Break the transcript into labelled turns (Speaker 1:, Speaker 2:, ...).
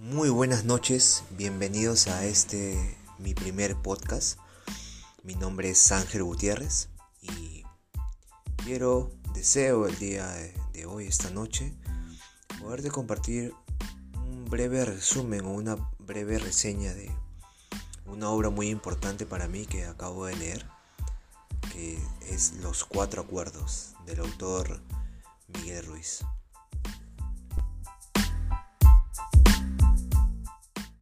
Speaker 1: Muy buenas noches, bienvenidos a este mi primer podcast. Mi nombre es Ángel Gutiérrez y quiero, deseo el día de hoy, esta noche, poderte compartir un breve resumen o una breve reseña de una obra muy importante para mí que acabo de leer, que es Los Cuatro Acuerdos del autor Miguel Ruiz.